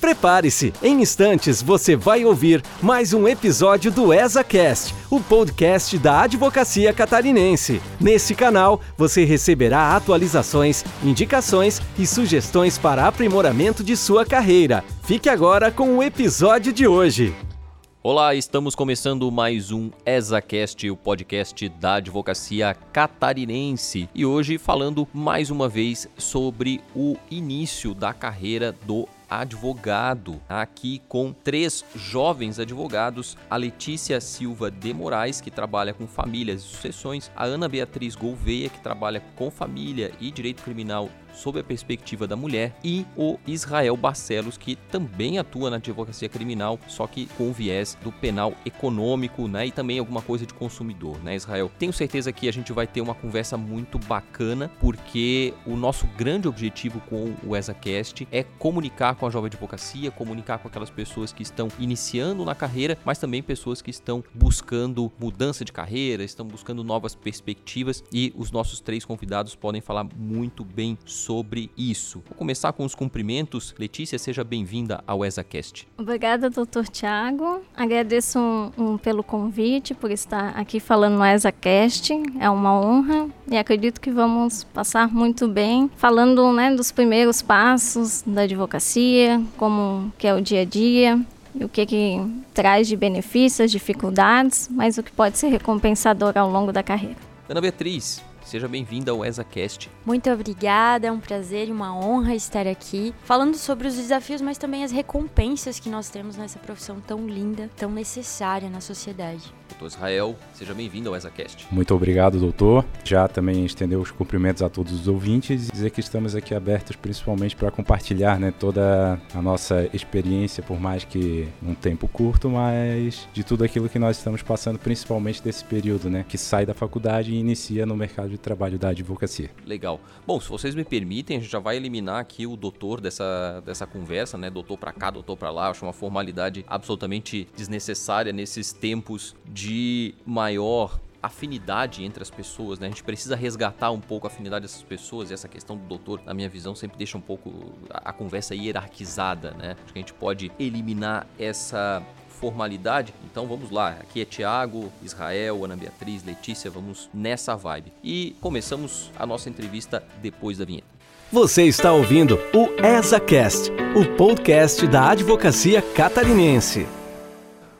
Prepare-se, em instantes você vai ouvir mais um episódio do ESACast, o podcast da Advocacia Catarinense. Nesse canal você receberá atualizações, indicações e sugestões para aprimoramento de sua carreira. Fique agora com o episódio de hoje. Olá, estamos começando mais um ESACast, o podcast da advocacia catarinense. E hoje falando mais uma vez sobre o início da carreira do advogado, aqui com três jovens advogados: a Letícia Silva de Moraes, que trabalha com famílias e sucessões, a Ana Beatriz Gouveia, que trabalha com família e direito criminal sob a perspectiva da mulher, e o Israel Barcelos, que também atua na advocacia criminal, só que com viés do penal econômico, né, e também alguma coisa de consumidor, né, Israel? Tenho certeza que a gente vai ter uma conversa muito bacana, porque o nosso grande objetivo com o ESACast é comunicar com a jovem advocacia, comunicar com aquelas pessoas que estão iniciando na carreira, mas também pessoas que estão buscando mudança de carreira, estão buscando novas perspectivas, e os nossos três convidados podem falar muito bem sobre sobre isso. Vou começar com os cumprimentos. Letícia, seja bem-vinda ao ESACast. Obrigada, doutor Tiago. Agradeço um, um, pelo convite, por estar aqui falando no ESACast. É uma honra e acredito que vamos passar muito bem falando né, dos primeiros passos da advocacia, como que é o dia a dia, e o que, que traz de benefícios, dificuldades, mas o que pode ser recompensador ao longo da carreira. Ana Beatriz, Seja bem-vinda ao ESACast. Muito obrigada, é um prazer e uma honra estar aqui, falando sobre os desafios, mas também as recompensas que nós temos nessa profissão tão linda, tão necessária na sociedade. Doutor Israel, seja bem-vindo ao ESACast. Muito obrigado, doutor. Já também estender os cumprimentos a todos os ouvintes e dizer que estamos aqui abertos principalmente para compartilhar né, toda a nossa experiência, por mais que um tempo curto, mas de tudo aquilo que nós estamos passando, principalmente desse período, né, que sai da faculdade e inicia no mercado de de trabalho da advocacia. Legal. Bom, se vocês me permitem, a gente já vai eliminar aqui o doutor dessa, dessa conversa, né? Doutor para cá, doutor para lá. Acho uma formalidade absolutamente desnecessária nesses tempos de maior afinidade entre as pessoas, né? A gente precisa resgatar um pouco a afinidade dessas pessoas e essa questão do doutor, na minha visão, sempre deixa um pouco a, a conversa hierarquizada, né? Acho que a gente pode eliminar essa formalidade. Então vamos lá, aqui é Tiago, Israel, Ana Beatriz, Letícia, vamos nessa vibe. E começamos a nossa entrevista depois da vinheta. Você está ouvindo o ESACast, o podcast da advocacia catarinense.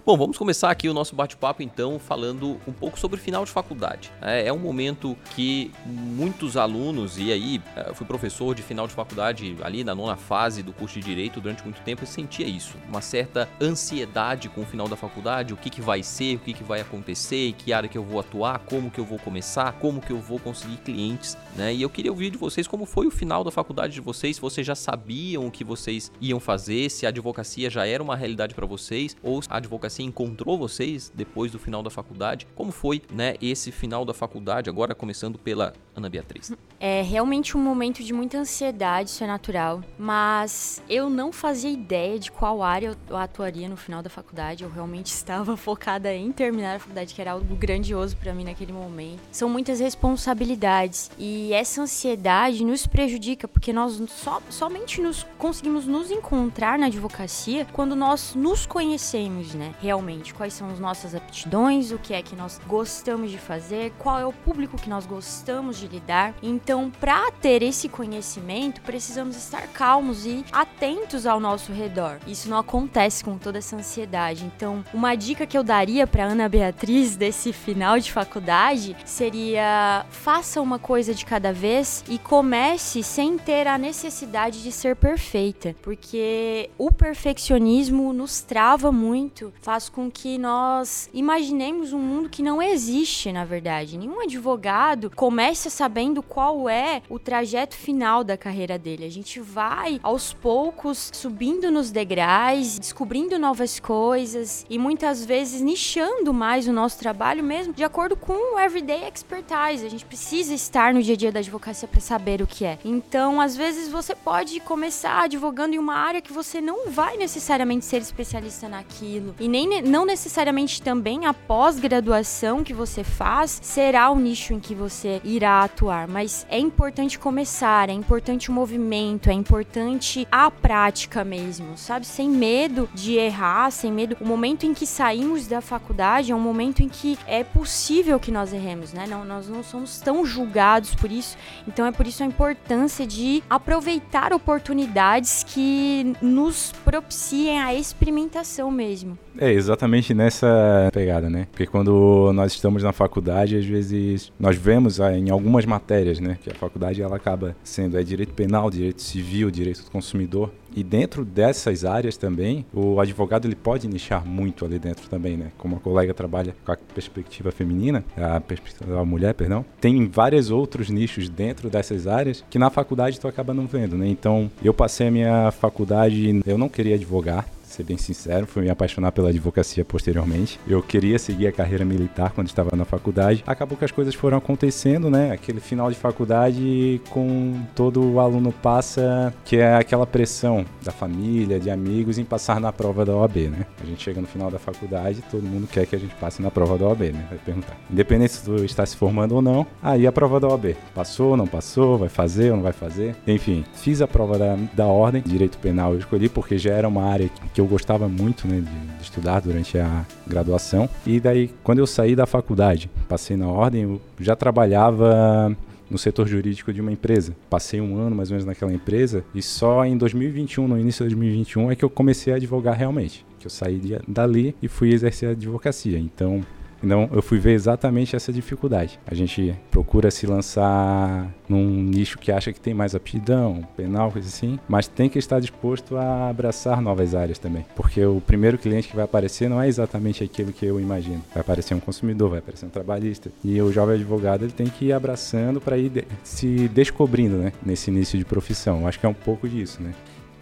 Bom, vamos começar aqui o nosso bate-papo então falando um pouco sobre o final de faculdade. É, é um momento que muitos alunos, e aí eu fui professor de final de faculdade ali na nona fase do curso de Direito durante muito tempo e sentia isso, uma certa ansiedade com o final da faculdade, o que, que vai ser, o que, que vai acontecer, que área que eu vou atuar, como que eu vou começar, como que eu vou conseguir clientes, né? E eu queria ouvir de vocês como foi o final da faculdade de vocês, se vocês já sabiam o que vocês iam fazer, se a advocacia já era uma realidade para vocês ou a advocacia encontrou vocês depois do final da faculdade? Como foi, né, esse final da faculdade, agora começando pela Ana Beatriz? É realmente um momento de muita ansiedade, isso é natural, mas eu não fazia ideia de qual área eu atuaria no final da faculdade. Eu realmente estava focada em terminar a faculdade, que era algo grandioso para mim naquele momento. São muitas responsabilidades e essa ansiedade nos prejudica porque nós só, somente nos conseguimos nos encontrar na advocacia quando nós nos conhecemos, né? Realmente quais são as nossas aptidões, o que é que nós gostamos de fazer, qual é o público que nós gostamos de lidar. Então, para ter esse conhecimento, precisamos estar calmos e atentos ao nosso redor. Isso não acontece com toda essa ansiedade. Então, uma dica que eu daria para Ana Beatriz desse final de faculdade seria faça uma coisa de cada vez e comece sem ter a necessidade de ser perfeita, porque o perfeccionismo nos trava muito, faz faz com que nós imaginemos um mundo que não existe, na verdade. Nenhum advogado começa sabendo qual é o trajeto final da carreira dele. A gente vai aos poucos subindo nos degraus, descobrindo novas coisas e muitas vezes nichando mais o nosso trabalho mesmo de acordo com o everyday expertise. A gente precisa estar no dia a dia da advocacia para saber o que é. Então, às vezes você pode começar advogando em uma área que você não vai necessariamente ser especialista naquilo e nem nem não necessariamente também a pós-graduação que você faz será o nicho em que você irá atuar, mas é importante começar, é importante o movimento, é importante a prática mesmo, sabe? Sem medo de errar, sem medo. O momento em que saímos da faculdade é um momento em que é possível que nós erremos, né? Não, nós não somos tão julgados por isso. Então é por isso a importância de aproveitar oportunidades que nos propiciem a experimentação mesmo. É exatamente nessa pegada, né? Porque quando nós estamos na faculdade, às vezes nós vemos ah, em algumas matérias, né, que a faculdade ela acaba sendo é direito penal, direito civil, direito do consumidor. E dentro dessas áreas também, o advogado ele pode nichar muito ali dentro também, né? Como a colega trabalha com a perspectiva feminina, a perspectiva da mulher, perdão, tem vários outros nichos dentro dessas áreas que na faculdade tu acaba não vendo, né? Então, eu passei a minha faculdade, eu não queria advogar, ser bem sincero, fui me apaixonar pela advocacia posteriormente. Eu queria seguir a carreira militar quando estava na faculdade. Acabou que as coisas foram acontecendo, né? Aquele final de faculdade com todo o aluno passa, que é aquela pressão da família, de amigos em passar na prova da OAB, né? A gente chega no final da faculdade, todo mundo quer que a gente passe na prova da OAB, né? Vai perguntar. Independente se tu está se formando ou não, aí a prova da OAB. Passou, não passou, vai fazer ou não vai fazer? Enfim, fiz a prova da, da ordem, direito penal eu escolhi porque já era uma área que eu gostava muito né, de, de, estudar durante a graduação. E daí, quando eu saí da faculdade, passei na ordem, eu já trabalhava no setor jurídico de uma empresa. Passei um ano mais ou menos naquela empresa e só em 2021, no início de 2021, é que eu comecei a advogar realmente. Que eu saí de, dali e fui exercer a advocacia. Então, então eu fui ver exatamente essa dificuldade. A gente procura se lançar num nicho que acha que tem mais aptidão, penal, coisa assim, mas tem que estar disposto a abraçar novas áreas também. Porque o primeiro cliente que vai aparecer não é exatamente aquilo que eu imagino. Vai aparecer um consumidor, vai aparecer um trabalhista. E o jovem advogado ele tem que ir abraçando para ir de se descobrindo né, nesse início de profissão. Eu acho que é um pouco disso, né?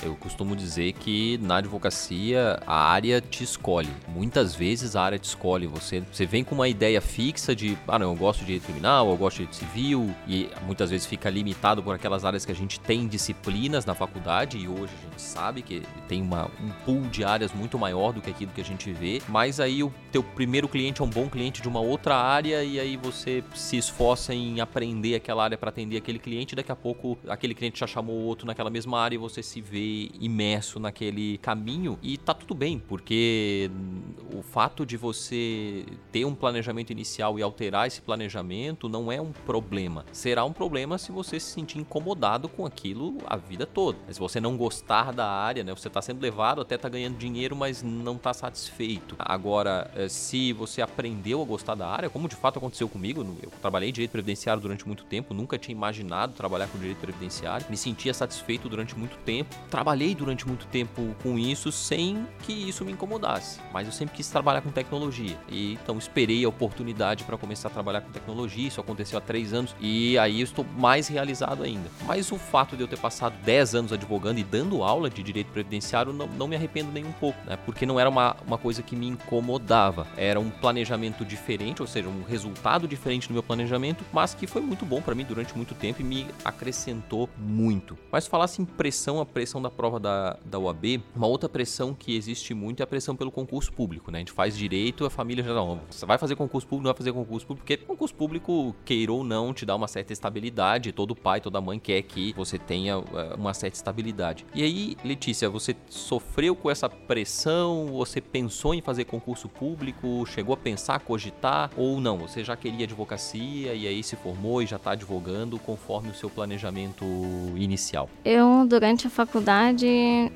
Eu costumo dizer que na advocacia a área te escolhe. Muitas vezes a área te escolhe. Você, você vem com uma ideia fixa de, ah, não, eu gosto de direito criminal, eu gosto de direito civil, e muitas vezes fica limitado por aquelas áreas que a gente tem disciplinas na faculdade, e hoje a gente sabe que tem uma, um pool de áreas muito maior do que aquilo que a gente vê. Mas aí o teu primeiro cliente é um bom cliente de uma outra área, e aí você se esforça em aprender aquela área para atender aquele cliente, e daqui a pouco aquele cliente já chamou outro naquela mesma área e você se vê imerso naquele caminho e tá tudo bem, porque o fato de você ter um planejamento inicial e alterar esse planejamento não é um problema. Será um problema se você se sentir incomodado com aquilo a vida toda. Mas se você não gostar da área, né, você tá sendo levado, até tá ganhando dinheiro, mas não tá satisfeito. Agora, eh, se você aprendeu a gostar da área, como de fato aconteceu comigo, eu trabalhei direito previdenciário durante muito tempo, nunca tinha imaginado trabalhar com direito previdenciário, me sentia satisfeito durante muito tempo, trabalhei durante muito tempo com isso sem que isso me incomodasse, mas eu sempre quis trabalhar com tecnologia. E então esperei a oportunidade para começar a trabalhar com tecnologia. Isso aconteceu há três anos e aí eu estou mais realizado ainda. Mas o fato de eu ter passado 10 anos advogando e dando aula de direito previdenciário não, não me arrependo nem um pouco, né? Porque não era uma, uma coisa que me incomodava. Era um planejamento diferente, ou seja, um resultado diferente do meu planejamento, mas que foi muito bom para mim durante muito tempo e me acrescentou muito. Mas falasse em pressão, a pressão da prova da, da UAB, uma outra pressão que existe muito é a pressão pelo concurso público, né? A gente faz direito, a família já não. Você vai fazer concurso público, não vai fazer concurso público, porque concurso público, queira ou não, te dá uma certa estabilidade. Todo pai, toda mãe quer que você tenha eh, uma certa estabilidade. E aí, Letícia, você sofreu com essa pressão? Você pensou em fazer concurso público? Chegou a pensar, cogitar? Ou não? Você já queria advocacia e aí se formou e já está advogando conforme o seu planejamento inicial? Eu, durante a faculdade,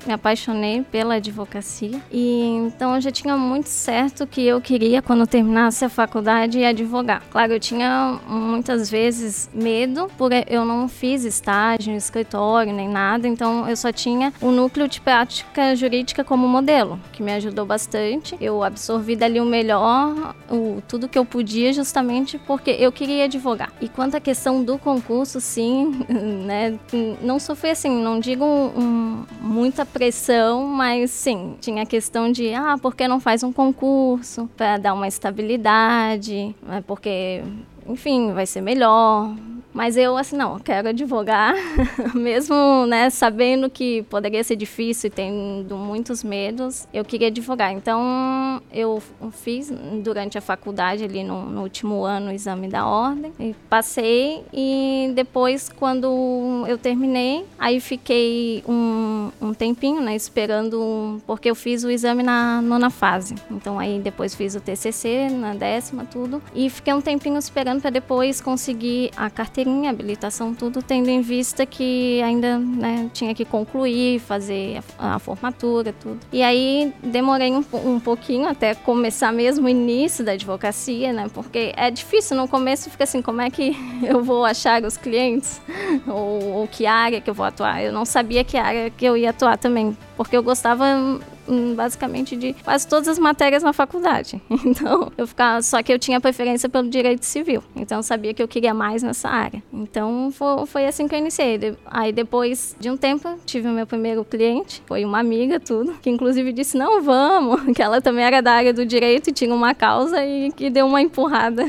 me apaixonei pela advocacia e então eu já tinha muito certo que eu queria quando terminasse a faculdade advogar. Claro, eu tinha muitas vezes medo por eu não fiz estágio, escritório nem nada, então eu só tinha o núcleo de prática jurídica como modelo, que me ajudou bastante. Eu absorvi dali o melhor, o, tudo que eu podia justamente porque eu queria advogar. E quanto à questão do concurso, sim, né, não sofri assim, não digo um, um muita pressão, mas sim, tinha a questão de, ah, por que não faz um concurso para dar uma estabilidade? É porque, enfim, vai ser melhor. Mas eu, assim, não, quero advogar, mesmo, né, sabendo que poderia ser difícil e tendo muitos medos, eu queria advogar. Então, eu fiz durante a faculdade, ali no, no último ano, o exame da ordem, e passei, e depois, quando eu terminei, aí fiquei um, um tempinho, né, esperando, porque eu fiz o exame na nona fase. Então, aí depois fiz o TCC na décima, tudo, e fiquei um tempinho esperando para depois conseguir a carteirinha, habilitação, tudo, tendo em vista que ainda né, tinha que concluir, fazer a, a, formatura, tudo. E aí demorei um, um pouquinho até começar mesmo o início da advocacia, né? Porque é difícil no começo, fica assim, como é que eu vou achar os clientes? ou, ou que área que eu vou atuar? Eu não sabia que área que eu ia atuar também, porque eu gostava basicamente de quase todas as matérias na faculdade. Então, eu ficava, só que eu tinha preferência pelo direito civil. Então, eu sabia que eu queria mais nessa área. Então, foi, foi assim que eu iniciei. Aí, depois de um tempo, tive o meu primeiro cliente, foi uma amiga, tudo, que inclusive disse: Não, vamos, que ela também era da área do direito e tinha uma causa e que deu uma empurrada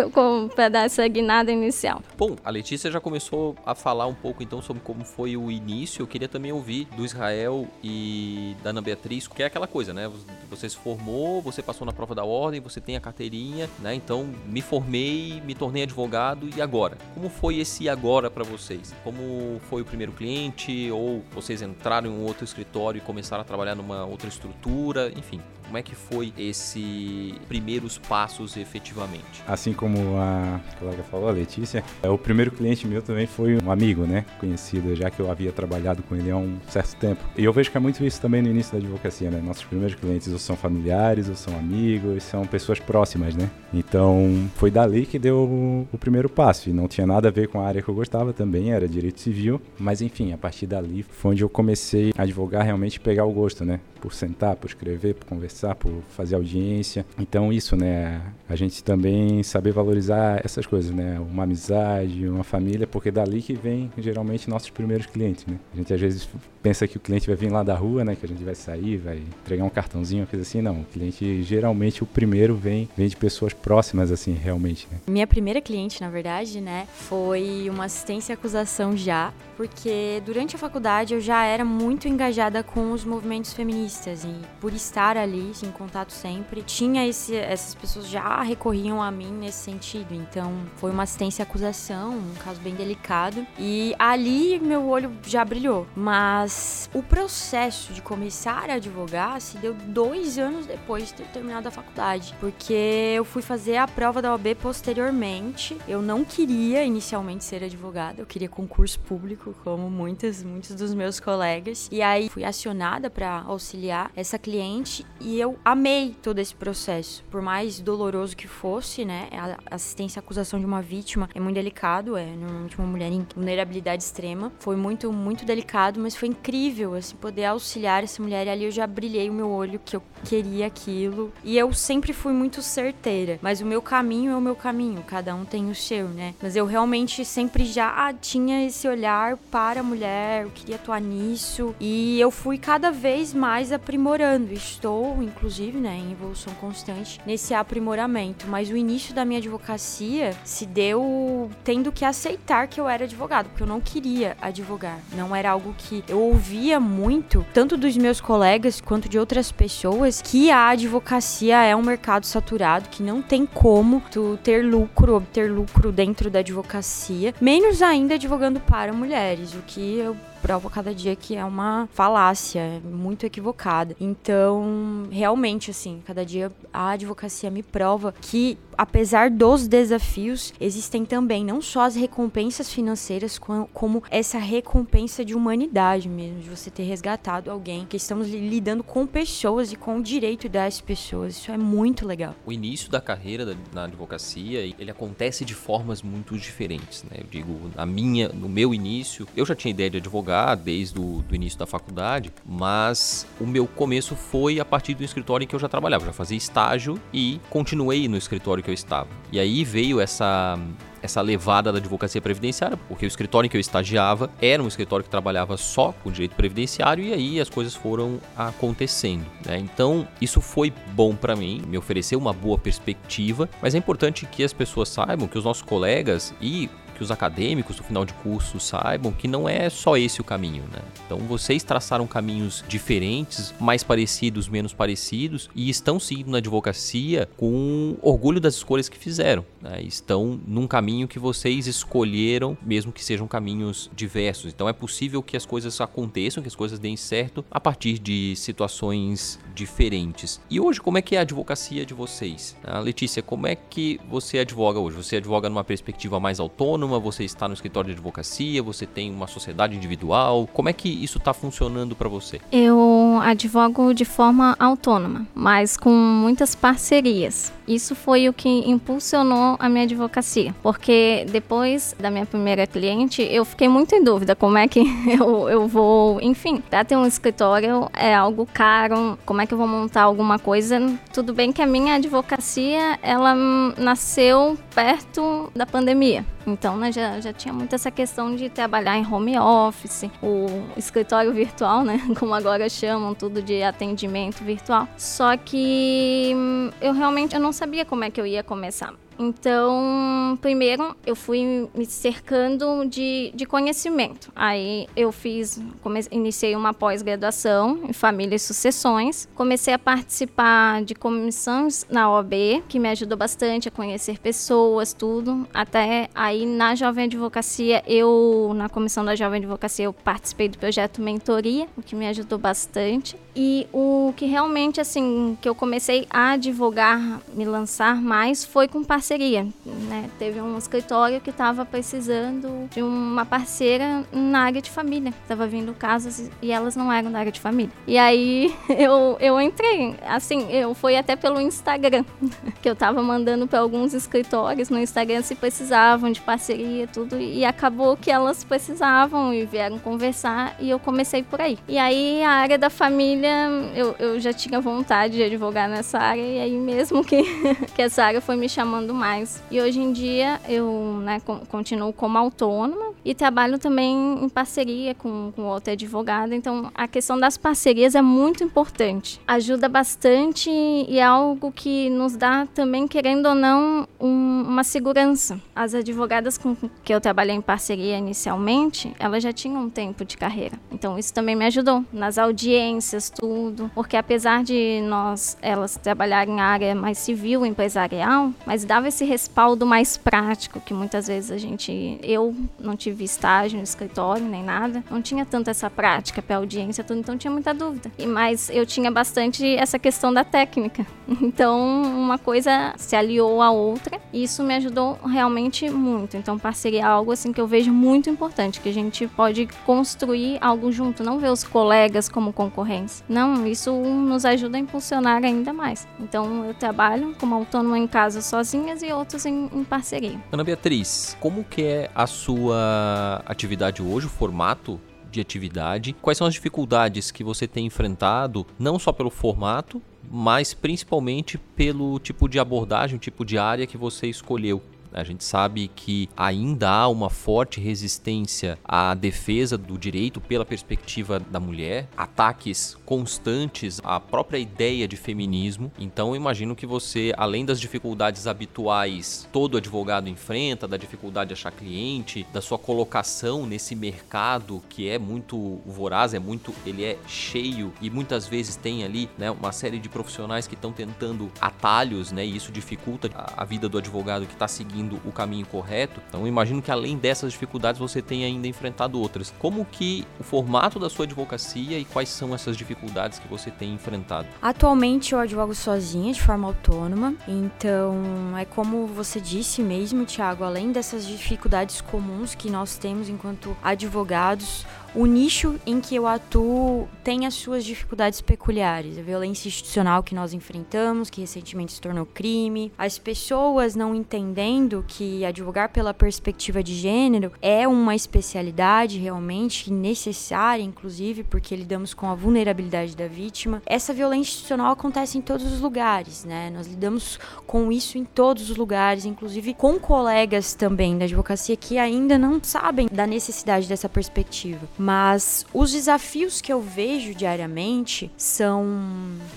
para dar essa guinada inicial. Bom, a Letícia já começou a falar um pouco então sobre como foi o início. Eu queria também ouvir do Israel e da Ana Beatriz que é aquela coisa, né? Você se formou, você passou na prova da ordem, você tem a carteirinha, né? Então, me formei, me tornei advogado e agora? Como foi esse agora para vocês? Como foi o primeiro cliente ou vocês entraram em um outro escritório e começaram a trabalhar numa outra estrutura, enfim, como é que foi esses primeiros passos efetivamente? Assim como a colega falou, a Letícia, é, o primeiro cliente meu também foi um amigo, né? Conhecido, já que eu havia trabalhado com ele há um certo tempo. E eu vejo que é muito isso também no início da advocacia, né? Nossos primeiros clientes ou são familiares, ou são amigos, são pessoas próximas, né? Então, foi dali que deu o primeiro passo. E não tinha nada a ver com a área que eu gostava também, era direito civil. Mas enfim, a partir dali foi onde eu comecei a advogar realmente pegar o gosto, né? Por sentar, por escrever, por conversar por fazer audiência. Então isso, né, a gente também saber valorizar essas coisas, né, uma amizade, uma família, porque dali que vem geralmente nossos primeiros clientes, né. A gente às vezes pensa que o cliente vai vir lá da rua, né, que a gente vai sair, vai entregar um cartãozinho, coisa assim, não. O cliente geralmente o primeiro vem vem de pessoas próximas assim, realmente, né? Minha primeira cliente, na verdade, né, foi uma assistência e acusação já, porque durante a faculdade eu já era muito engajada com os movimentos feministas e por estar ali em contato sempre. Tinha esse, essas pessoas já recorriam a mim nesse sentido. Então, foi uma assistência acusação, um caso bem delicado. E ali meu olho já brilhou. Mas o processo de começar a advogar se deu dois anos depois de ter terminado a faculdade. Porque eu fui fazer a prova da OAB posteriormente. Eu não queria inicialmente ser advogada, eu queria concurso público, como muitas, muitos dos meus colegas. E aí fui acionada para auxiliar essa cliente e eu amei todo esse processo. Por mais doloroso que fosse, né? A assistência à acusação de uma vítima é muito delicado, é normalmente uma mulher em vulnerabilidade extrema. Foi muito, muito delicado, mas foi incrível, assim, poder auxiliar essa mulher. E ali eu já brilhei o meu olho que eu queria aquilo. E eu sempre fui muito certeira. Mas o meu caminho é o meu caminho, cada um tem o seu, né? Mas eu realmente sempre já tinha esse olhar para a mulher, eu queria atuar nisso. E eu fui cada vez mais aprimorando. Estou inclusive, né, em evolução constante nesse aprimoramento. Mas o início da minha advocacia se deu tendo que aceitar que eu era advogado, porque eu não queria advogar. Não era algo que eu ouvia muito, tanto dos meus colegas quanto de outras pessoas, que a advocacia é um mercado saturado, que não tem como tu ter lucro, obter lucro dentro da advocacia, menos ainda advogando para mulheres, o que eu prova cada dia que é uma falácia, muito equivocada. Então, realmente, assim, cada dia a advocacia me prova que apesar dos desafios, existem também não só as recompensas financeiras, como essa recompensa de humanidade mesmo, de você ter resgatado alguém, que estamos lidando com pessoas e com o direito das pessoas. Isso é muito legal. O início da carreira na advocacia, ele acontece de formas muito diferentes, né? Eu digo, na minha, no meu início, eu já tinha ideia de advogar desde o do início da faculdade, mas o meu começo foi a partir do escritório em que eu já trabalhava, já fazia estágio e continuei no escritório que eu estava. E aí veio essa essa levada da advocacia previdenciária, porque o escritório em que eu estagiava era um escritório que trabalhava só com direito previdenciário e aí as coisas foram acontecendo. Né? Então, isso foi bom para mim, me ofereceu uma boa perspectiva, mas é importante que as pessoas saibam que os nossos colegas e que os acadêmicos do final de curso saibam que não é só esse o caminho, né? Então vocês traçaram caminhos diferentes, mais parecidos, menos parecidos, e estão seguindo na advocacia com orgulho das escolhas que fizeram. Né? Estão num caminho que vocês escolheram, mesmo que sejam caminhos diversos. Então é possível que as coisas aconteçam, que as coisas deem certo a partir de situações diferentes. E hoje, como é que é a advocacia de vocês? Ah, Letícia, como é que você advoga hoje? Você advoga numa perspectiva mais autônoma? Você está no escritório de advocacia? Você tem uma sociedade individual? Como é que isso está funcionando para você? Eu advogo de forma autônoma, mas com muitas parcerias. Isso foi o que impulsionou a minha advocacia, porque depois da minha primeira cliente, eu fiquei muito em dúvida como é que eu, eu vou, enfim, para ter um escritório é algo caro, como é que eu vou montar alguma coisa? Tudo bem que a minha advocacia, ela nasceu perto da pandemia. Então, né, já, já tinha muito essa questão de trabalhar em home office, o escritório virtual, né, como agora chamam, tudo de atendimento virtual. Só que hum, eu realmente eu não sabia como é que eu ia começar. Então, primeiro eu fui me cercando de, de conhecimento. Aí eu fiz, comecei, iniciei uma pós-graduação em família e sucessões. Comecei a participar de comissões na OAB, que me ajudou bastante a conhecer pessoas, tudo. Até aí na Jovem Advocacia, eu, na comissão da Jovem Advocacia, eu participei do projeto Mentoria, o que me ajudou bastante. E o que realmente, assim, que eu comecei a advogar, me lançar mais, foi com parceiros parceria. Né? Teve um escritório que estava precisando de uma parceira na área de família. Estava vindo casos e elas não eram da área de família. E aí eu, eu entrei, assim, eu fui até pelo Instagram, que eu estava mandando para alguns escritórios no Instagram se precisavam de parceria tudo. E acabou que elas precisavam e vieram conversar e eu comecei por aí. E aí a área da família, eu, eu já tinha vontade de advogar nessa área e aí mesmo que, que essa área foi me chamando mais. E hoje em dia eu né, continuo como autônoma e trabalho também em parceria com, com outra advogada. Então a questão das parcerias é muito importante. Ajuda bastante e é algo que nos dá também, querendo ou não, um, uma segurança. As advogadas com que eu trabalhei em parceria inicialmente, elas já tinham um tempo de carreira. Então isso também me ajudou nas audiências, tudo. Porque apesar de nós, elas trabalharem em área mais civil, empresarial, mas dava esse respaldo mais prático que muitas vezes a gente, eu não tive estágio no escritório nem nada, não tinha tanto essa prática para audiência, tudo, então tinha muita dúvida. E mas eu tinha bastante essa questão da técnica. Então uma coisa se aliou à outra e isso me ajudou realmente muito. Então parceria é algo assim que eu vejo muito importante, que a gente pode construir algo junto, não ver os colegas como concorrentes. Não, isso nos ajuda a impulsionar ainda mais. Então eu trabalho como autônoma em casa sozinha e outros em, em parceria. Ana Beatriz, como que é a sua atividade hoje, o formato de atividade? Quais são as dificuldades que você tem enfrentado, não só pelo formato, mas principalmente pelo tipo de abordagem, tipo de área que você escolheu? A gente sabe que ainda há uma forte resistência à defesa do direito pela perspectiva da mulher, ataques constantes à própria ideia de feminismo. Então, eu imagino que você, além das dificuldades habituais, todo advogado enfrenta, da dificuldade de achar cliente, da sua colocação nesse mercado que é muito voraz, é muito, ele é cheio e muitas vezes tem ali, né, uma série de profissionais que estão tentando atalhos, né, e isso dificulta a, vida do advogado que está seguindo seguindo o caminho correto. Então, imagino que além dessas dificuldades você tenha ainda enfrentado outras. Como que o formato da sua advocacia e quais são essas dificuldades que você tem enfrentado? Atualmente eu advogo sozinha, de forma autônoma. Então, é como você disse mesmo, Thiago, além dessas dificuldades comuns que nós temos enquanto advogados, o nicho em que eu atuo tem as suas dificuldades peculiares. A violência institucional que nós enfrentamos, que recentemente se tornou crime, as pessoas não entendendo que advogar pela perspectiva de gênero é uma especialidade realmente necessária, inclusive, porque lidamos com a vulnerabilidade da vítima. Essa violência institucional acontece em todos os lugares, né? Nós lidamos com isso em todos os lugares, inclusive com colegas também da advocacia que ainda não sabem da necessidade dessa perspectiva. Mas os desafios que eu vejo diariamente são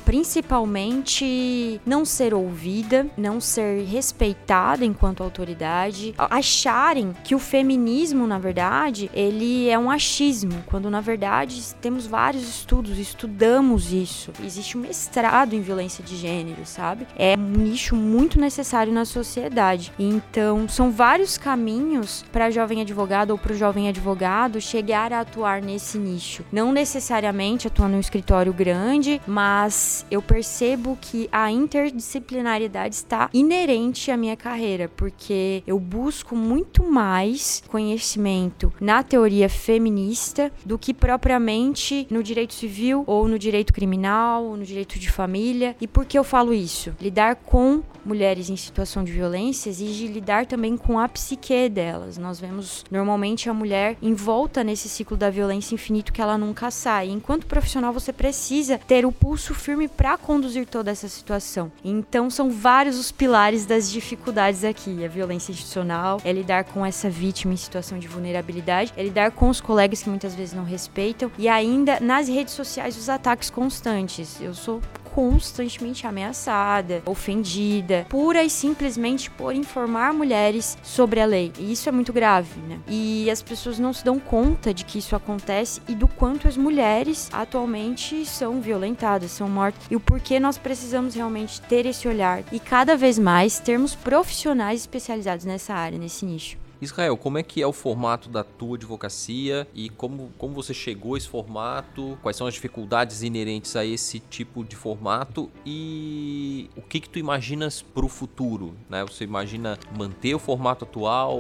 principalmente não ser ouvida, não ser respeitada enquanto autoridade, acharem que o feminismo, na verdade, ele é um achismo, quando na verdade temos vários estudos, estudamos isso. Existe um mestrado em violência de gênero, sabe? É um nicho muito necessário na sociedade. Então, são vários caminhos para a jovem advogada ou para o jovem advogado chegar a atuar nesse nicho. Não necessariamente atuando em um escritório grande, mas eu percebo que a interdisciplinaridade está inerente à minha carreira, porque eu busco muito mais conhecimento na teoria feminista do que propriamente no direito civil ou no direito criminal, ou no direito de família. E por que eu falo isso? Lidar com mulheres em situação de violência exige lidar também com a psique delas. Nós vemos normalmente a mulher envolta nesse ciclo da violência infinito que ela nunca sai. Enquanto profissional, você precisa ter o pulso firme para conduzir toda essa situação. Então, são vários os pilares das dificuldades aqui: a violência institucional, é lidar com essa vítima em situação de vulnerabilidade, é lidar com os colegas que muitas vezes não respeitam e ainda nas redes sociais os ataques constantes. Eu sou constantemente ameaçada, ofendida, pura e simplesmente por informar mulheres sobre a lei. E isso é muito grave, né? E as pessoas não se dão conta de que isso acontece e do quanto as mulheres atualmente são violentadas, são mortas e o porquê nós precisamos realmente ter esse olhar e cada vez mais termos profissionais especializados nessa área, nesse nicho. Israel, como é que é o formato da tua advocacia e como, como você chegou a esse formato? Quais são as dificuldades inerentes a esse tipo de formato e o que que tu imaginas para o futuro? Né? Você imagina manter o formato atual,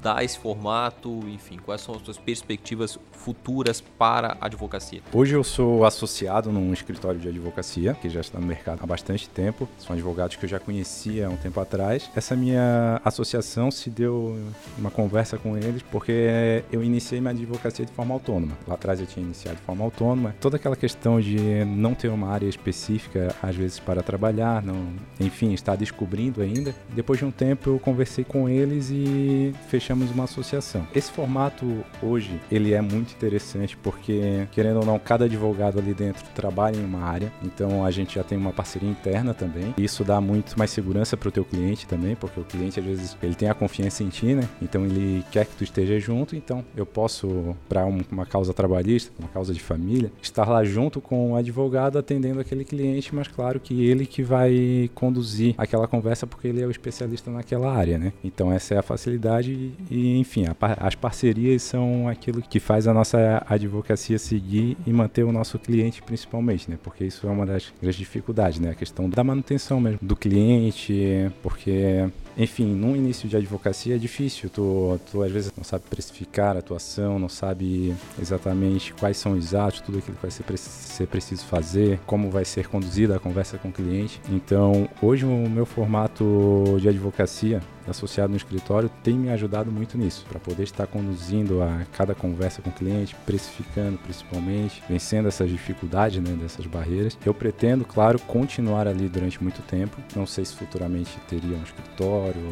dar esse formato, enfim, quais são as suas perspectivas futuras para a advocacia? Hoje eu sou associado num escritório de advocacia que já está no mercado há bastante tempo. São advogados que eu já conhecia há um tempo atrás. Essa minha associação se deu uma conversa com eles, porque eu iniciei minha advocacia de forma autônoma. Lá atrás eu tinha iniciado de forma autônoma. Toda aquela questão de não ter uma área específica, às vezes, para trabalhar, não, enfim, estar descobrindo ainda. Depois de um tempo eu conversei com eles e fechamos uma associação. Esse formato hoje, ele é muito interessante porque, querendo ou não, cada advogado ali dentro trabalha em uma área. Então a gente já tem uma parceria interna também. Isso dá muito mais segurança para o teu cliente também, porque o cliente às vezes ele tem a confiança em ti, né? Então ele quer que tu esteja junto, então eu posso, para um, uma causa trabalhista, uma causa de família, estar lá junto com o advogado atendendo aquele cliente, mas claro que ele que vai conduzir aquela conversa porque ele é o especialista naquela área, né? Então essa é a facilidade e, enfim, a, as parcerias são aquilo que faz a nossa advocacia seguir e manter o nosso cliente principalmente, né? Porque isso é uma das grandes dificuldades, né? A questão da manutenção mesmo do cliente, porque enfim, no início de advocacia é difícil. Tu, tu às vezes não sabe precificar a atuação, não sabe exatamente quais são os atos, tudo aquilo que vai ser, ser preciso fazer, como vai ser conduzida a conversa com o cliente. Então, hoje o meu formato de advocacia associado no escritório tem me ajudado muito nisso, para poder estar conduzindo a cada conversa com o cliente, precificando principalmente, vencendo essas dificuldades, né, dessas barreiras. Eu pretendo, claro, continuar ali durante muito tempo. Não sei se futuramente teria um escritório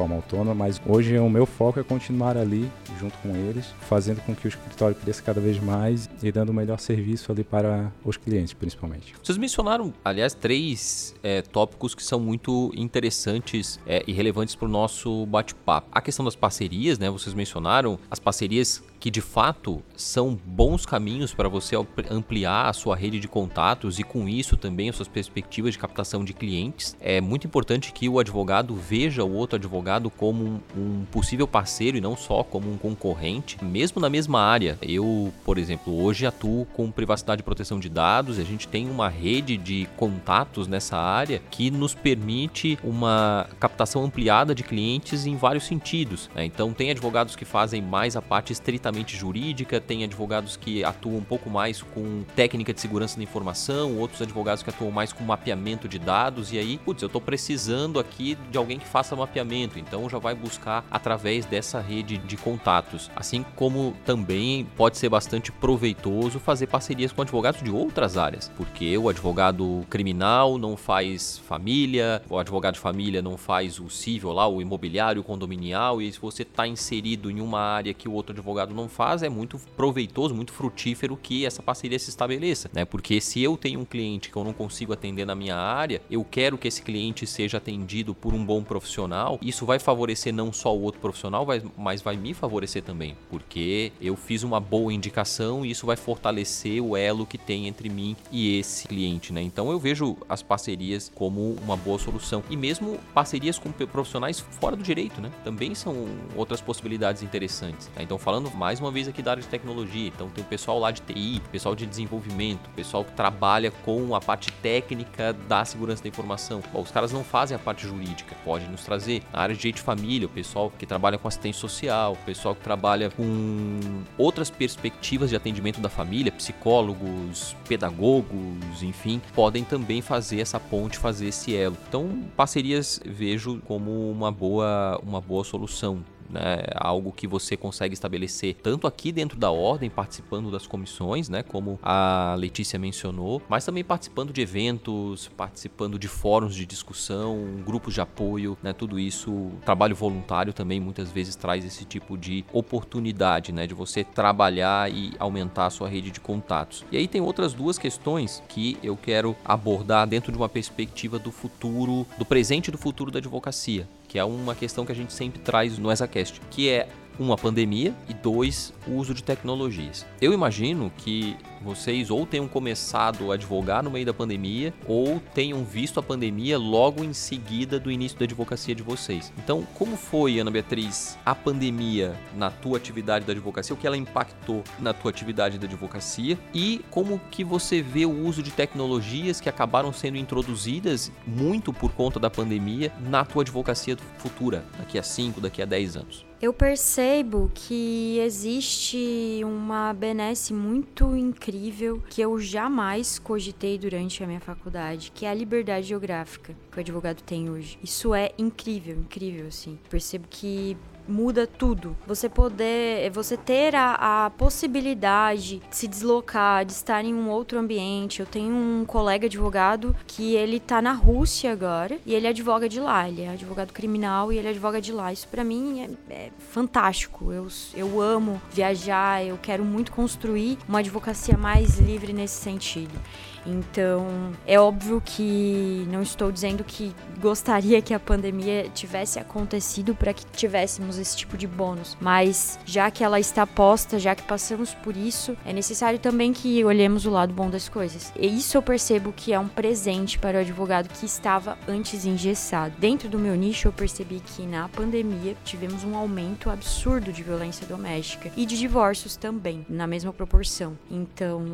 forma autônoma, mas hoje o meu foco é continuar ali junto com eles, fazendo com que o escritório cresça cada vez mais e dando o melhor serviço ali para os clientes, principalmente. Vocês mencionaram, aliás, três é, tópicos que são muito interessantes é, e relevantes para o nosso bate-papo. A questão das parcerias, né? Vocês mencionaram as parcerias que de fato são bons caminhos para você ampliar a sua rede de contatos e com isso também as suas perspectivas de captação de clientes. É muito importante que o advogado veja o outro advogado como um, possível parceiro e não só como um concorrente, mesmo na mesma área. Eu, por exemplo, hoje atuo com privacidade e proteção de dados, a gente tem uma rede de contatos nessa área que nos permite uma captação ampliada de clientes em vários sentidos. Né? Então, tem advogados que fazem mais a parte estritamente estritamente jurídica, tem advogados que atuam um pouco mais com técnica de segurança da informação, outros advogados que atuam mais com mapeamento de dados, e aí, putz, eu estou precisando aqui de alguém que faça mapeamento, então já vai buscar através dessa rede de contatos. Assim como também pode ser bastante proveitoso fazer parcerias com advogados de outras áreas, porque o advogado criminal não faz família, o advogado de família não faz o civil lá, o imobiliário, o condominial, e se você está inserido em uma área que o outro advogado não faz, é muito proveitoso, muito frutífero que essa parceria se estabeleça, né? Porque se eu tenho um cliente que eu não consigo atender na minha área, eu quero que esse cliente seja atendido por um bom profissional, isso vai favorecer não só o outro profissional, mas vai me favorecer também, porque eu fiz uma boa indicação e isso vai fortalecer o elo que tem entre mim e esse cliente, né? Então eu vejo as parcerias como uma boa solução. E mesmo parcerias com profissionais fora do direito, né? Também são outras possibilidades interessantes. Tá? Então falando mais uma vez aqui da área de tecnologia, então tem o pessoal lá de TI, pessoal de desenvolvimento, pessoal que trabalha com a parte técnica da segurança da informação. Bom, os caras não fazem a parte jurídica, pode nos trazer. Na área de direito de família, o pessoal que trabalha com assistência social, o pessoal que trabalha com outras perspectivas de atendimento da família, psicólogos, pedagogos, enfim, podem também fazer essa ponte, fazer esse elo. Então, parcerias vejo como uma boa, uma boa solução né? Algo que você consegue estabelecer tanto aqui dentro da ordem, participando das comissões, né? Como a Letícia mencionou, mas também participando de eventos, participando de fóruns de discussão, grupos de apoio, né? Tudo isso, trabalho voluntário também muitas vezes traz esse tipo de oportunidade, né? De você trabalhar e aumentar a sua rede de contatos. E aí tem outras duas questões que eu quero abordar dentro de uma perspectiva do futuro, do presente e do futuro da advocacia que é uma questão que a gente sempre traz no ESACast, que é uma pandemia e dois o uso de tecnologias. Eu imagino que vocês ou tenham começado a advogar no meio da pandemia ou tenham visto a pandemia logo em seguida do início da advocacia de vocês. Então, como foi, Ana Beatriz, a pandemia na tua atividade da advocacia? O que ela impactou na tua atividade da advocacia? E como que você vê o uso de tecnologias que acabaram sendo introduzidas muito por conta da pandemia na tua advocacia futura, daqui a 5, daqui a 10 anos? Eu percebo que existe uma benesse muito incrível que eu jamais cogitei durante a minha faculdade, que é a liberdade geográfica que o advogado tem hoje. Isso é incrível, incrível, assim. Percebo que muda tudo. Você poder, você ter a, a, possibilidade de se deslocar, de estar em um outro ambiente. Eu tenho um colega advogado que ele tá na Rússia agora e ele advoga de lá. Ele é advogado criminal e ele advoga de lá. Isso para mim é, é, fantástico. Eu, eu amo viajar, eu quero muito construir uma advocacia mais livre nesse sentido. Então, é óbvio que não estou dizendo que gostaria que a pandemia tivesse acontecido para que tivéssemos esse tipo de bônus, mas já que ela está posta, já que passamos por isso, é necessário também que olhemos o lado bom das coisas. E isso eu percebo que é um presente para o advogado que estava antes engessado. Dentro do meu nicho, eu percebi que na pandemia tivemos um aumento absurdo de violência doméstica e de divórcios também, na mesma proporção. Então,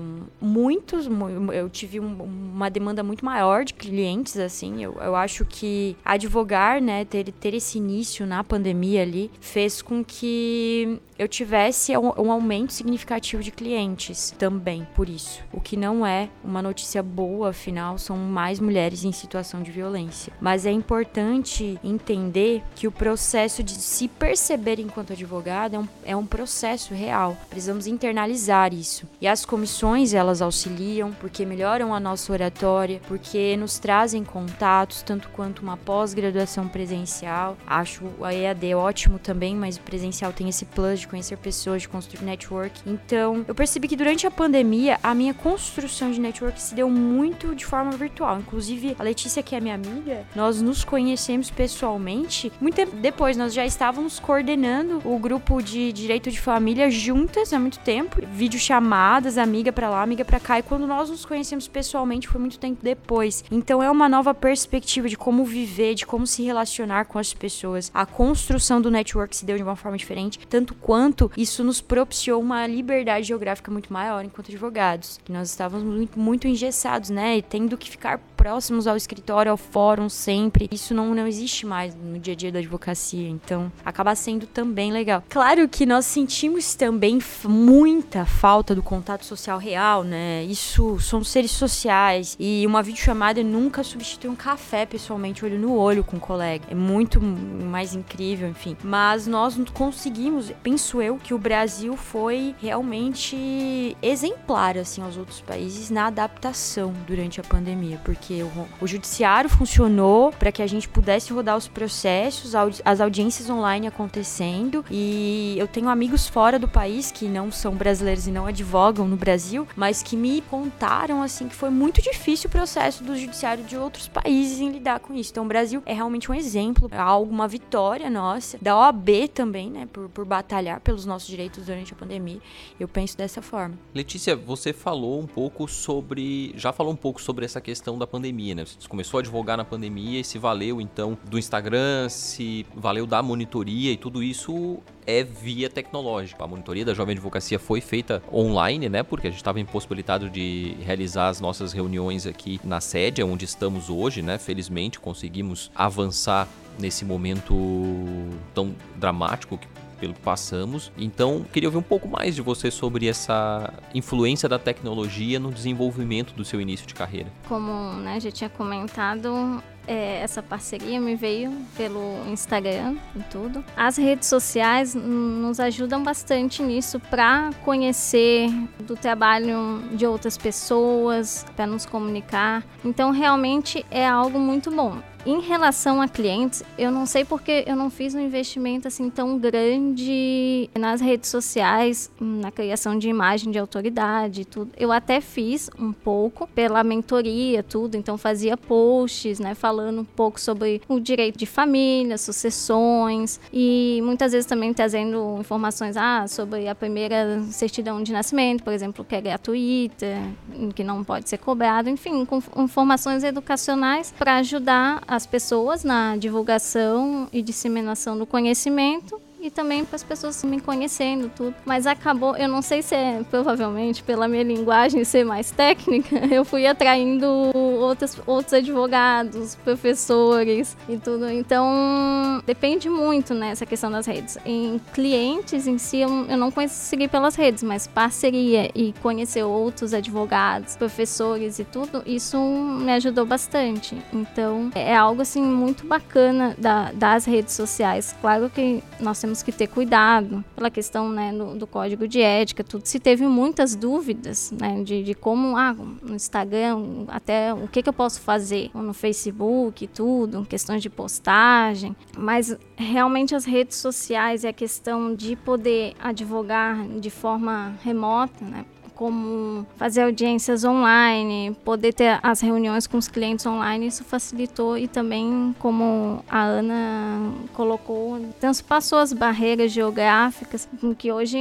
muitos, eu tive um, uma demanda muito maior de clientes, assim. Eu, eu acho que advogar, né, ter, ter esse início na pandemia ali, fez com que eu tivesse um, um aumento significativo de clientes também, por isso. O que não é uma notícia boa, afinal, são mais mulheres em situação de violência. Mas é importante entender que o processo de se perceber enquanto advogado é um, é um processo real. Precisamos internalizar isso. E as comissões, elas auxiliam, porque melhor melhoram a nossa oratória, porque nos trazem contatos, tanto quanto uma pós-graduação presencial. Acho a EAD ótimo também, mas o presencial tem esse plus de conhecer pessoas, de construir network. Então, eu percebi que durante a pandemia, a minha construção de network se deu muito de forma virtual. Inclusive, a Letícia, que é minha amiga, nós nos conhecemos pessoalmente. Muito tempo depois, nós já estávamos coordenando o grupo de direito de família juntas há muito tempo. Vídeo chamadas, amiga para lá, amiga para cá. E quando nós nos conhecemos, conhecemos pessoalmente foi muito tempo depois. Então é uma nova perspectiva de como viver, de como se relacionar com as pessoas. A construção do network se deu de uma forma diferente, tanto quanto isso nos propiciou uma liberdade geográfica muito maior enquanto advogados. Que nós estávamos muito, muito engessados, né? E tendo que ficar próximos ao escritório, ao fórum sempre. Isso não, não existe mais no dia a dia da advocacia, então acaba sendo também legal. Claro que nós sentimos também muita falta do contato social real, né? Isso somos seres sociais e uma videochamada nunca substitui um café pessoalmente, olho no olho com um colega. É muito mais incrível, enfim. Mas nós conseguimos, penso eu, que o Brasil foi realmente exemplar assim aos outros países na adaptação durante a pandemia, porque porque o, o judiciário funcionou para que a gente pudesse rodar os processos, as audiências online acontecendo. E eu tenho amigos fora do país que não são brasileiros e não advogam no Brasil, mas que me contaram assim que foi muito difícil o processo do judiciário de outros países em lidar com isso. Então, o Brasil é realmente um exemplo, é algo, uma vitória nossa, da OAB também, né, por, por batalhar pelos nossos direitos durante a pandemia. Eu penso dessa forma. Letícia, você falou um pouco sobre, já falou um pouco sobre essa questão da pandemia, né? Você começou a advogar na pandemia e se valeu então do Instagram, se valeu da monitoria e tudo isso é via tecnológica. A monitoria da Jovem Advocacia foi feita online, né? Porque a gente estava impossibilitado de realizar as nossas reuniões aqui na sede, onde estamos hoje, né? Felizmente conseguimos avançar nesse momento tão dramático que pelo que passamos. Então, queria ouvir um pouco mais de você sobre essa influência da tecnologia no desenvolvimento do seu início de carreira. Como né, já tinha comentado, é, essa parceria me veio pelo Instagram e tudo. As redes sociais nos ajudam bastante nisso para conhecer do trabalho de outras pessoas, para nos comunicar. Então, realmente é algo muito bom. Em relação a clientes, eu não sei porque eu não fiz um investimento assim tão grande nas redes sociais, na criação de imagem de autoridade, tudo. Eu até fiz um pouco pela mentoria, tudo, então fazia posts, né, falando um pouco sobre o direito de família, sucessões. E muitas vezes também trazendo informações ah, sobre a primeira certidão de nascimento, por exemplo, que é gratuita, que não pode ser cobrado, enfim, com informações educacionais para ajudar a as pessoas na divulgação e disseminação do conhecimento e também para as pessoas me conhecendo tudo. Mas acabou, eu não sei se é provavelmente pela minha linguagem ser mais técnica, eu fui atraindo outros, outros advogados, professores e tudo. Então depende muito nessa né, questão das redes. Em clientes em si eu, eu não consegui pelas redes, mas parceria e conhecer outros advogados, professores e tudo, isso me ajudou bastante. Então é algo assim muito bacana da, das redes sociais. Claro que nós temos temos que ter cuidado pela questão né, do, do, código de ética, tudo. Se teve muitas dúvidas né, de, de como, ah, no Instagram, até o que, que eu posso fazer, ou no Facebook, tudo, questões de postagem, mas realmente as redes sociais e a questão de poder advogar de forma remota, né, como fazer audiências online, poder ter as reuniões com os clientes online, isso facilitou. E também, como a Ana colocou, transpassou as barreiras geográficas, que hoje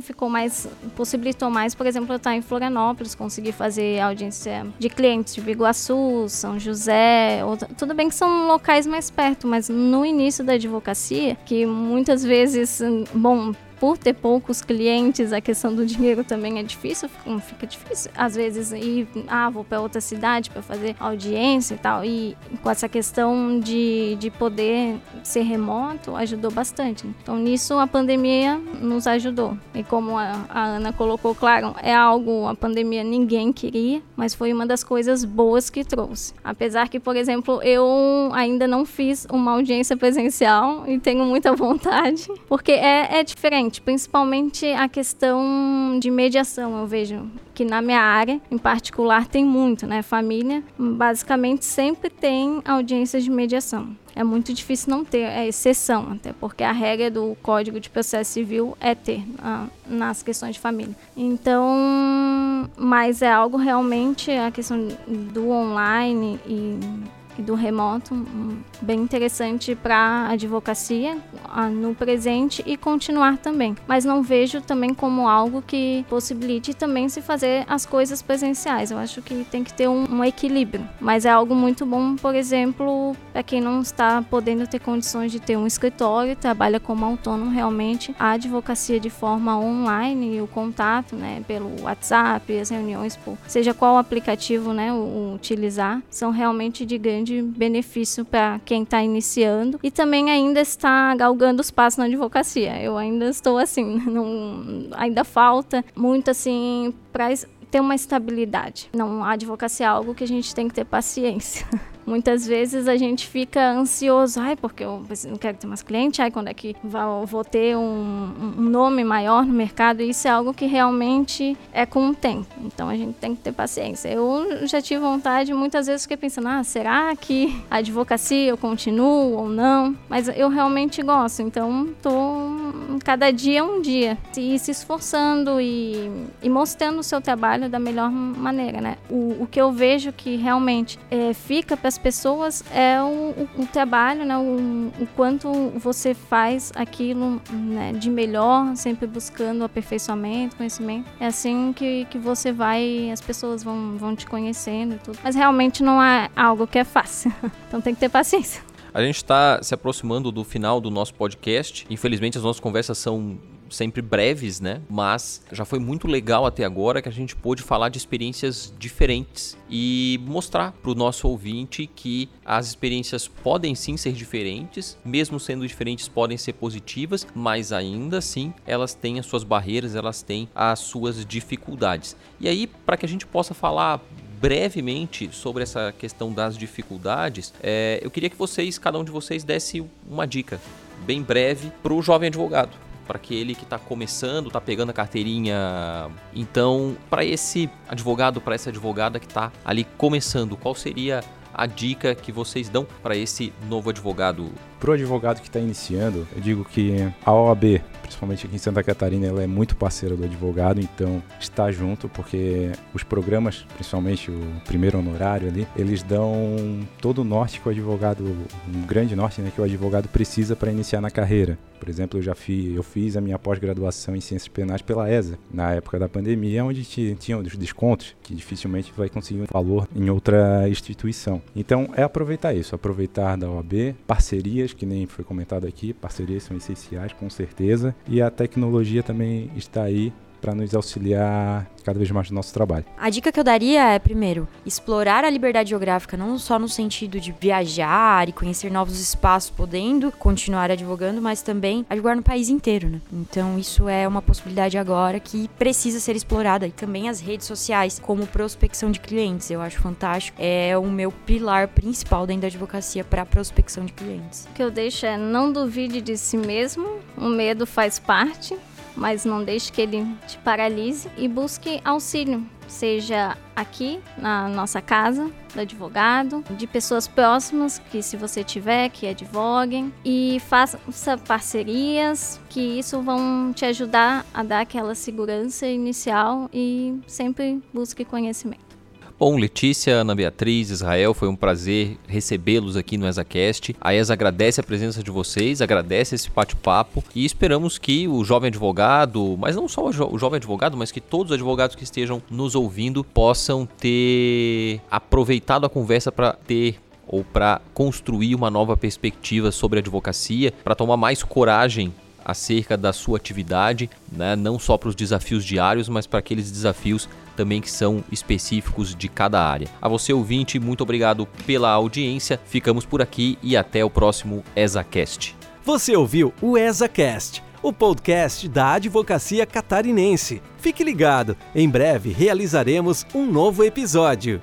ficou mais, possibilitou mais, por exemplo, eu estar em Florianópolis, conseguir fazer audiência de clientes de Biguaçu, São José, tudo bem que são locais mais perto, mas no início da advocacia, que muitas vezes, bom, por ter poucos clientes, a questão do dinheiro também é difícil, fica difícil. Às vezes ir, ah, vou para outra cidade para fazer audiência e tal. E com essa questão de, de poder ser remoto, ajudou bastante. Então, nisso a pandemia nos ajudou. E como a, a Ana colocou, claro, é algo, a pandemia ninguém queria, mas foi uma das coisas boas que trouxe. Apesar que, por exemplo, eu ainda não fiz uma audiência presencial e tenho muita vontade, porque é, é diferente principalmente a questão de mediação. Eu vejo que na minha área, em particular, tem muito, né? Família, basicamente, sempre tem audiências de mediação. É muito difícil não ter, é exceção, até porque a regra do Código de Processo Civil é ter ah, nas questões de família. Então, mas é algo realmente a questão do online e e do remoto, bem interessante para a advocacia no presente e continuar também. Mas não vejo também como algo que possibilite também se fazer as coisas presenciais. Eu acho que tem que ter um, um equilíbrio. Mas é algo muito bom, por exemplo, para quem não está podendo ter condições de ter um escritório, trabalha como autônomo realmente, a advocacia de forma online e o contato, né, pelo WhatsApp, as reuniões, por seja qual aplicativo, né, o, utilizar, são realmente de grande benefício para quem está iniciando e também ainda está galgando os passos na advocacia. Eu ainda estou assim, não, ainda falta muito assim para ter uma estabilidade. Não, a advocacia é algo que a gente tem que ter paciência. Muitas vezes a gente fica ansioso, ai, porque eu não quero ter mais cliente, ai, quando é que vou ter um, um nome maior no mercado? Isso é algo que realmente é com o tempo. Então a gente tem que ter paciência. Eu já tive vontade, muitas vezes fiquei pensando, ah, será que a advocacia eu continuo ou não? Mas eu realmente gosto, então tô cada dia um dia e se esforçando e, e mostrando o seu trabalho da melhor maneira, né? O, o que eu vejo que realmente é, fica para as pessoas é o, o, o trabalho, né? O, o, quanto você faz aquilo né? de melhor, sempre buscando aperfeiçoamento, conhecimento. É assim que, que você vai, as pessoas vão, vão te conhecendo e tudo. Mas realmente não é algo que é fácil. então tem que ter paciência. A gente está se aproximando do final do nosso podcast. Infelizmente, as nossas conversas são sempre breves, né? Mas já foi muito legal até agora que a gente pôde falar de experiências diferentes e mostrar para o nosso ouvinte que as experiências podem sim ser diferentes, mesmo sendo diferentes, podem ser positivas, mas ainda assim elas têm as suas barreiras, elas têm as suas dificuldades. E aí, para que a gente possa falar brevemente sobre essa questão das dificuldades, é, eu queria que vocês, cada um de vocês, desse uma dica bem breve para o jovem advogado para aquele que está começando, está pegando a carteirinha. Então, para esse advogado, para essa advogada que está ali começando, qual seria a dica que vocês dão para esse novo advogado? Para o advogado que está iniciando, eu digo que a OAB, principalmente aqui em Santa Catarina, ela é muito parceira do advogado, então está junto, porque os programas, principalmente o primeiro honorário ali, eles dão todo o norte que o advogado, um grande norte né, que o advogado precisa para iniciar na carreira. Por exemplo, eu já fiz, eu fiz a minha pós-graduação em Ciências Penais pela ESA, na época da pandemia, onde tinha os descontos, que dificilmente vai conseguir um valor em outra instituição. Então, é aproveitar isso, aproveitar da OAB, parcerias, que nem foi comentado aqui, parcerias são essenciais, com certeza, e a tecnologia também está aí para nos auxiliar cada vez mais no nosso trabalho. A dica que eu daria é, primeiro, explorar a liberdade geográfica, não só no sentido de viajar e conhecer novos espaços, podendo continuar advogando, mas também advogar no país inteiro, né? Então, isso é uma possibilidade agora que precisa ser explorada. E também as redes sociais, como prospecção de clientes, eu acho fantástico. É o meu pilar principal dentro da advocacia para prospecção de clientes. O que eu deixo é não duvide de si mesmo, o medo faz parte, mas não deixe que ele te paralise e busque auxílio, seja aqui na nossa casa do advogado, de pessoas próximas que se você tiver que advoguem e faça parcerias que isso vão te ajudar a dar aquela segurança inicial e sempre busque conhecimento. Bom, Letícia, Ana Beatriz, Israel, foi um prazer recebê-los aqui no ESACast. A ESA agradece a presença de vocês, agradece esse bate-papo e esperamos que o jovem advogado, mas não só o, jo o jovem advogado, mas que todos os advogados que estejam nos ouvindo possam ter aproveitado a conversa para ter ou para construir uma nova perspectiva sobre a advocacia, para tomar mais coragem acerca da sua atividade, né? não só para os desafios diários, mas para aqueles desafios também que são específicos de cada área. A você ouvinte, muito obrigado pela audiência. Ficamos por aqui e até o próximo ESACast. Você ouviu o ESACast, o podcast da Advocacia Catarinense. Fique ligado, em breve realizaremos um novo episódio.